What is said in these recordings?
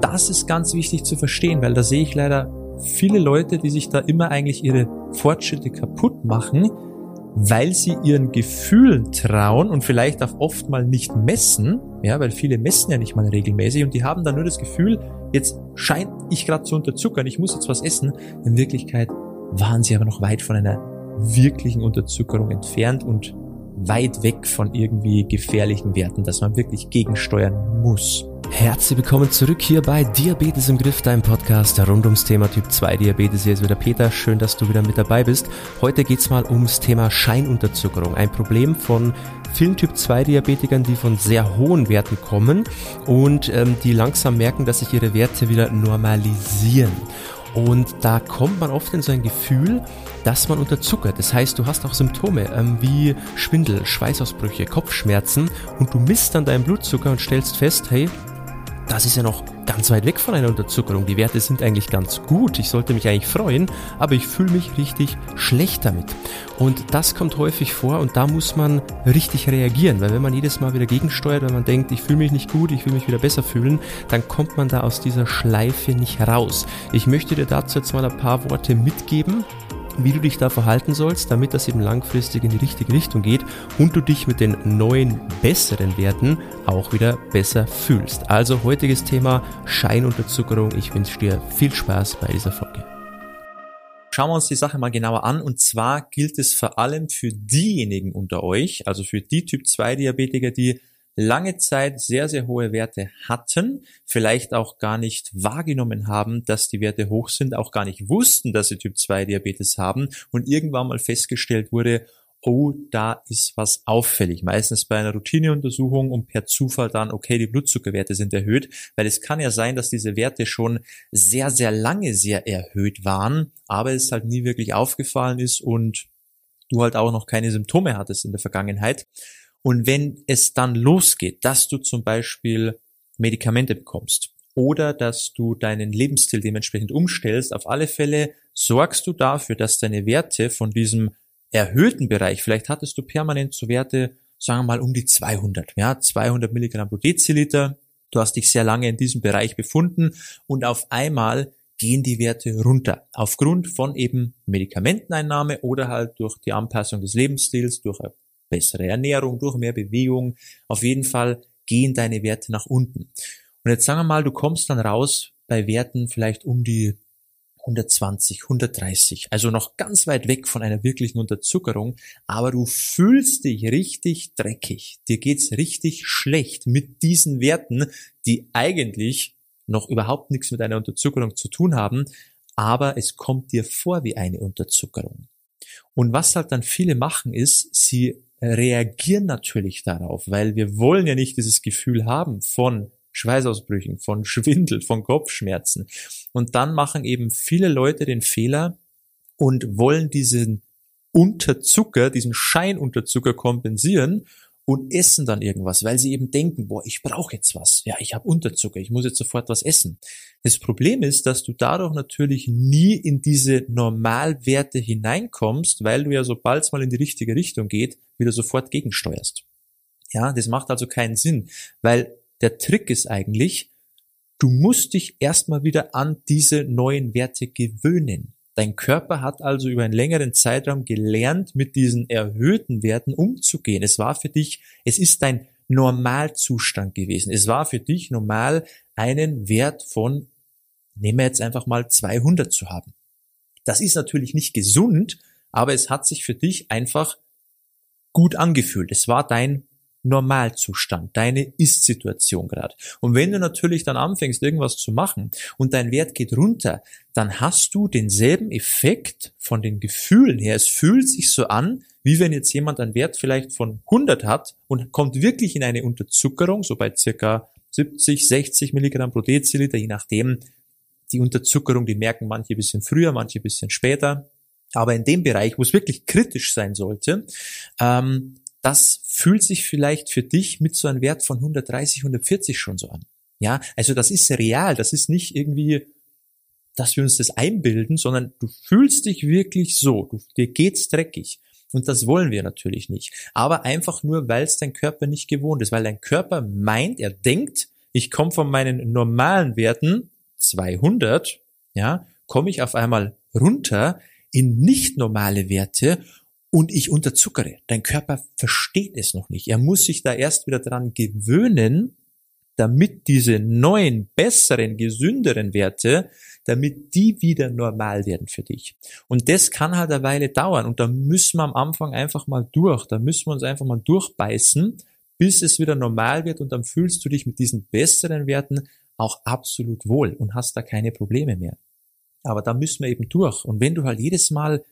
das ist ganz wichtig zu verstehen, weil da sehe ich leider viele Leute, die sich da immer eigentlich ihre Fortschritte kaputt machen, weil sie ihren Gefühlen trauen und vielleicht auch oft mal nicht messen, ja, weil viele messen ja nicht mal regelmäßig und die haben dann nur das Gefühl, jetzt scheint ich gerade zu unterzuckern, ich muss jetzt was essen. In Wirklichkeit waren sie aber noch weit von einer wirklichen Unterzuckerung entfernt und weit weg von irgendwie gefährlichen Werten, dass man wirklich gegensteuern muss. Herzlich willkommen zurück hier bei Diabetes im Griff, deinem Podcast rund ums Thema Typ 2 Diabetes. Hier ist wieder Peter, schön, dass du wieder mit dabei bist. Heute geht's mal ums Thema Scheinunterzuckerung, ein Problem von vielen Typ 2 Diabetikern, die von sehr hohen Werten kommen und ähm, die langsam merken, dass sich ihre Werte wieder normalisieren. Und da kommt man oft in so ein Gefühl, dass man unterzuckert. Das heißt, du hast auch Symptome ähm, wie Schwindel, Schweißausbrüche, Kopfschmerzen und du misst dann deinen Blutzucker und stellst fest, hey, das ist ja noch ganz weit weg von einer Unterzuckerung. Die Werte sind eigentlich ganz gut. Ich sollte mich eigentlich freuen, aber ich fühle mich richtig schlecht damit. Und das kommt häufig vor und da muss man richtig reagieren, weil wenn man jedes Mal wieder gegensteuert, wenn man denkt, ich fühle mich nicht gut, ich will mich wieder besser fühlen, dann kommt man da aus dieser Schleife nicht raus. Ich möchte dir dazu jetzt mal ein paar Worte mitgeben, wie du dich da verhalten sollst, damit das eben langfristig in die richtige Richtung geht und du dich mit den neuen, besseren Werten auch wieder besser fühlst. Also heutiges Thema Scheinunterzuckerung. Ich wünsche dir viel Spaß bei dieser Folge. Schauen wir uns die Sache mal genauer an. Und zwar gilt es vor allem für diejenigen unter euch, also für die Typ 2 Diabetiker, die lange Zeit sehr, sehr hohe Werte hatten, vielleicht auch gar nicht wahrgenommen haben, dass die Werte hoch sind, auch gar nicht wussten, dass sie Typ 2 Diabetes haben und irgendwann mal festgestellt wurde, oh, da ist was auffällig. Meistens bei einer Routineuntersuchung und per Zufall dann, okay, die Blutzuckerwerte sind erhöht, weil es kann ja sein, dass diese Werte schon sehr, sehr lange sehr erhöht waren, aber es halt nie wirklich aufgefallen ist und du halt auch noch keine Symptome hattest in der Vergangenheit. Und wenn es dann losgeht, dass du zum Beispiel Medikamente bekommst oder dass du deinen Lebensstil dementsprechend umstellst, auf alle Fälle sorgst du dafür, dass deine Werte von diesem erhöhten Bereich, vielleicht hattest du permanent so Werte, sagen wir mal um die 200, ja, 200 Milligramm pro Deziliter, du hast dich sehr lange in diesem Bereich befunden und auf einmal gehen die Werte runter. Aufgrund von eben Medikamenteneinnahme oder halt durch die Anpassung des Lebensstils, durch bessere Ernährung, durch mehr Bewegung. Auf jeden Fall gehen deine Werte nach unten. Und jetzt sagen wir mal, du kommst dann raus bei Werten vielleicht um die 120, 130, also noch ganz weit weg von einer wirklichen Unterzuckerung, aber du fühlst dich richtig dreckig. Dir geht's richtig schlecht mit diesen Werten, die eigentlich noch überhaupt nichts mit einer Unterzuckerung zu tun haben, aber es kommt dir vor wie eine Unterzuckerung. Und was halt dann viele machen ist, sie reagieren natürlich darauf, weil wir wollen ja nicht dieses Gefühl haben von Schweißausbrüchen, von Schwindel, von Kopfschmerzen. Und dann machen eben viele Leute den Fehler und wollen diesen Unterzucker, diesen Scheinunterzucker kompensieren und essen dann irgendwas, weil sie eben denken, boah, ich brauche jetzt was. Ja, ich habe Unterzucker, ich muss jetzt sofort was essen. Das Problem ist, dass du dadurch natürlich nie in diese Normalwerte hineinkommst, weil du ja sobald es mal in die richtige Richtung geht, wieder sofort gegensteuerst. Ja, das macht also keinen Sinn, weil der Trick ist eigentlich, du musst dich erstmal wieder an diese neuen Werte gewöhnen. Dein Körper hat also über einen längeren Zeitraum gelernt, mit diesen erhöhten Werten umzugehen. Es war für dich, es ist dein Normalzustand gewesen. Es war für dich normal, einen Wert von, nehmen wir jetzt einfach mal 200 zu haben. Das ist natürlich nicht gesund, aber es hat sich für dich einfach gut angefühlt. Es war dein Normalzustand, deine Ist-Situation gerade. Und wenn du natürlich dann anfängst, irgendwas zu machen und dein Wert geht runter, dann hast du denselben Effekt von den Gefühlen her. Es fühlt sich so an, wie wenn jetzt jemand einen Wert vielleicht von 100 hat und kommt wirklich in eine Unterzuckerung, so bei circa 70, 60 Milligramm pro Deziliter, je nachdem. Die Unterzuckerung, die merken manche bisschen früher, manche bisschen später. Aber in dem Bereich, wo es wirklich kritisch sein sollte, ähm, das fühlt sich vielleicht für dich mit so einem Wert von 130, 140 schon so an. Ja, also das ist real, das ist nicht irgendwie, dass wir uns das einbilden, sondern du fühlst dich wirklich so, du, dir geht's dreckig. Und das wollen wir natürlich nicht. Aber einfach nur, weil es dein Körper nicht gewohnt ist, weil dein Körper meint, er denkt, Ich komme von meinen normalen Werten 200, ja, komme ich auf einmal runter in nicht normale Werte und ich unterzuckere. Dein Körper versteht es noch nicht. Er muss sich da erst wieder dran gewöhnen, damit diese neuen, besseren, gesünderen Werte, damit die wieder normal werden für dich. Und das kann halt eine Weile dauern und da müssen wir am Anfang einfach mal durch, da müssen wir uns einfach mal durchbeißen, bis es wieder normal wird und dann fühlst du dich mit diesen besseren Werten auch absolut wohl und hast da keine Probleme mehr. Aber da müssen wir eben durch. Und wenn du halt jedes Mal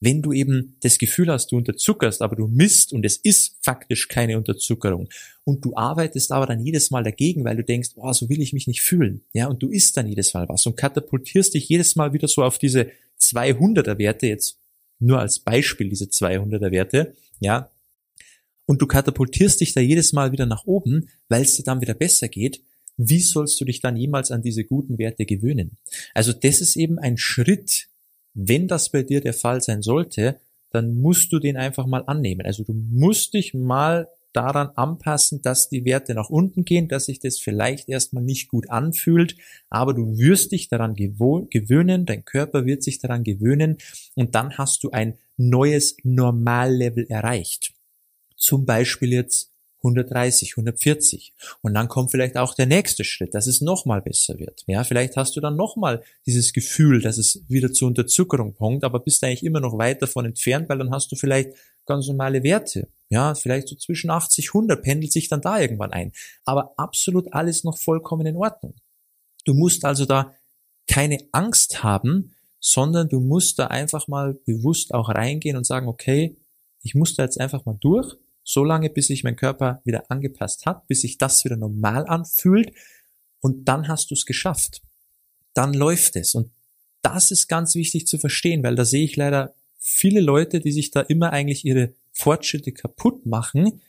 wenn du eben das Gefühl hast, du unterzuckerst, aber du misst und es ist faktisch keine Unterzuckerung und du arbeitest aber dann jedes Mal dagegen, weil du denkst, oh, so will ich mich nicht fühlen, ja, und du isst dann jedes Mal was und katapultierst dich jedes Mal wieder so auf diese 200er Werte, jetzt nur als Beispiel diese 200er Werte, ja, und du katapultierst dich da jedes Mal wieder nach oben, weil es dir dann wieder besser geht, wie sollst du dich dann jemals an diese guten Werte gewöhnen? Also das ist eben ein Schritt, wenn das bei dir der Fall sein sollte, dann musst du den einfach mal annehmen. Also du musst dich mal daran anpassen, dass die Werte nach unten gehen, dass sich das vielleicht erstmal nicht gut anfühlt, aber du wirst dich daran gewöhnen, dein Körper wird sich daran gewöhnen und dann hast du ein neues Normallevel erreicht. Zum Beispiel jetzt 130, 140. Und dann kommt vielleicht auch der nächste Schritt, dass es nochmal besser wird. Ja, vielleicht hast du dann nochmal dieses Gefühl, dass es wieder zur Unterzuckerung kommt, aber bist eigentlich immer noch weit davon entfernt, weil dann hast du vielleicht ganz normale Werte. Ja, vielleicht so zwischen 80, 100 pendelt sich dann da irgendwann ein. Aber absolut alles noch vollkommen in Ordnung. Du musst also da keine Angst haben, sondern du musst da einfach mal bewusst auch reingehen und sagen, okay, ich muss da jetzt einfach mal durch so lange, bis sich mein Körper wieder angepasst hat, bis sich das wieder normal anfühlt und dann hast du es geschafft. Dann läuft es und das ist ganz wichtig zu verstehen, weil da sehe ich leider viele Leute, die sich da immer eigentlich ihre Fortschritte kaputt machen,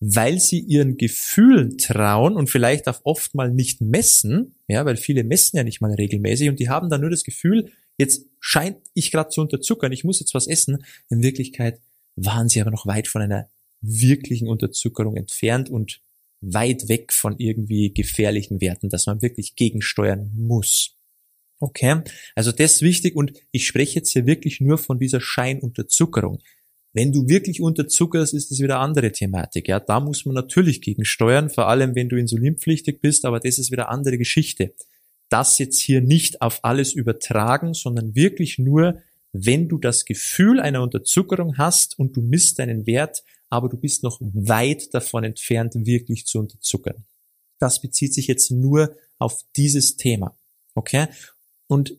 weil sie ihren Gefühlen trauen und vielleicht auch oft mal nicht messen, ja, weil viele messen ja nicht mal regelmäßig und die haben dann nur das Gefühl, jetzt scheint ich gerade zu unterzuckern, ich muss jetzt was essen. In Wirklichkeit waren sie aber noch weit von einer wirklichen Unterzuckerung entfernt und weit weg von irgendwie gefährlichen Werten, dass man wirklich gegensteuern muss. Okay, also das ist wichtig und ich spreche jetzt hier wirklich nur von dieser Scheinunterzuckerung. Wenn du wirklich unterzuckerst, ist das wieder eine andere Thematik. Ja, da muss man natürlich gegensteuern, vor allem wenn du insulinpflichtig bist, aber das ist wieder eine andere Geschichte. Das jetzt hier nicht auf alles übertragen, sondern wirklich nur, wenn du das Gefühl einer Unterzuckerung hast und du misst deinen Wert aber du bist noch weit davon entfernt, wirklich zu unterzuckern. Das bezieht sich jetzt nur auf dieses Thema. Okay? Und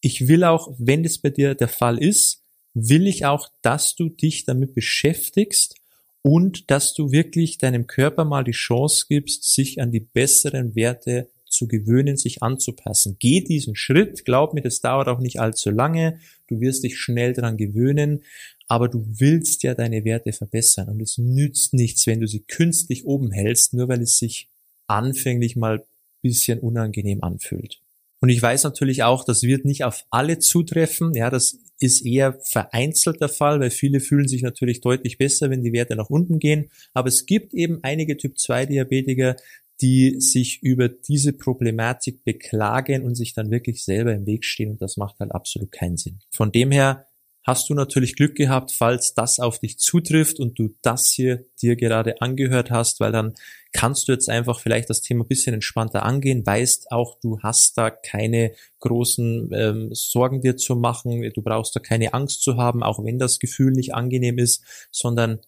ich will auch, wenn das bei dir der Fall ist, will ich auch, dass du dich damit beschäftigst und dass du wirklich deinem Körper mal die Chance gibst, sich an die besseren Werte zu gewöhnen, sich anzupassen. Geh diesen Schritt, glaub mir, das dauert auch nicht allzu lange, du wirst dich schnell daran gewöhnen, aber du willst ja deine Werte verbessern und es nützt nichts, wenn du sie künstlich oben hältst, nur weil es sich anfänglich mal bisschen unangenehm anfühlt. Und ich weiß natürlich auch, das wird nicht auf alle zutreffen. Ja, das ist eher vereinzelt der Fall, weil viele fühlen sich natürlich deutlich besser, wenn die Werte nach unten gehen. Aber es gibt eben einige Typ 2 Diabetiker, die sich über diese Problematik beklagen und sich dann wirklich selber im Weg stehen und das macht halt absolut keinen Sinn. Von dem her hast du natürlich Glück gehabt, falls das auf dich zutrifft und du das hier dir gerade angehört hast, weil dann kannst du jetzt einfach vielleicht das Thema bisschen entspannter angehen, weißt auch, du hast da keine großen ähm, Sorgen dir zu machen, du brauchst da keine Angst zu haben, auch wenn das Gefühl nicht angenehm ist, sondern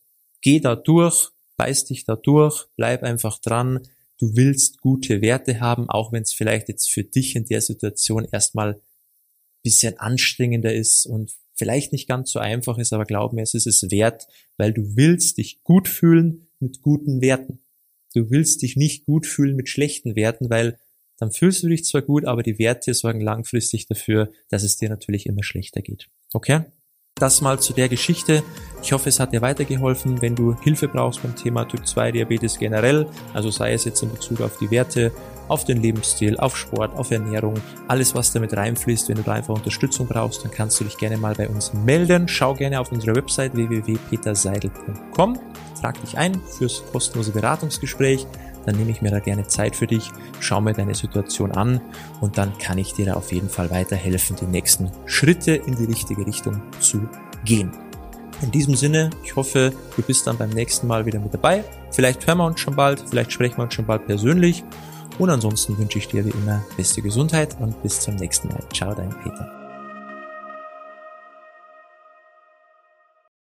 geh da durch, beiß dich da durch, bleib einfach dran, du willst gute Werte haben, auch wenn es vielleicht jetzt für dich in der Situation erstmal bisschen anstrengender ist und vielleicht nicht ganz so einfach ist, aber glaub mir, es ist es wert, weil du willst dich gut fühlen mit guten Werten. Du willst dich nicht gut fühlen mit schlechten Werten, weil dann fühlst du dich zwar gut, aber die Werte sorgen langfristig dafür, dass es dir natürlich immer schlechter geht. Okay? Das mal zu der Geschichte. Ich hoffe, es hat dir weitergeholfen. Wenn du Hilfe brauchst beim Thema Typ 2 Diabetes generell, also sei es jetzt in Bezug auf die Werte, auf den Lebensstil, auf Sport, auf Ernährung, alles was damit reinfließt, wenn du da einfach Unterstützung brauchst, dann kannst du dich gerne mal bei uns melden. Schau gerne auf unsere Website www.peterseidel.com, trag dich ein fürs kostenlose Beratungsgespräch dann nehme ich mir da gerne Zeit für dich, schau mir deine Situation an und dann kann ich dir da auf jeden Fall weiterhelfen, die nächsten Schritte in die richtige Richtung zu gehen. In diesem Sinne, ich hoffe, du bist dann beim nächsten Mal wieder mit dabei. Vielleicht hören wir uns schon bald, vielleicht sprechen wir uns schon bald persönlich. Und ansonsten wünsche ich dir wie immer beste Gesundheit und bis zum nächsten Mal. Ciao, dein Peter.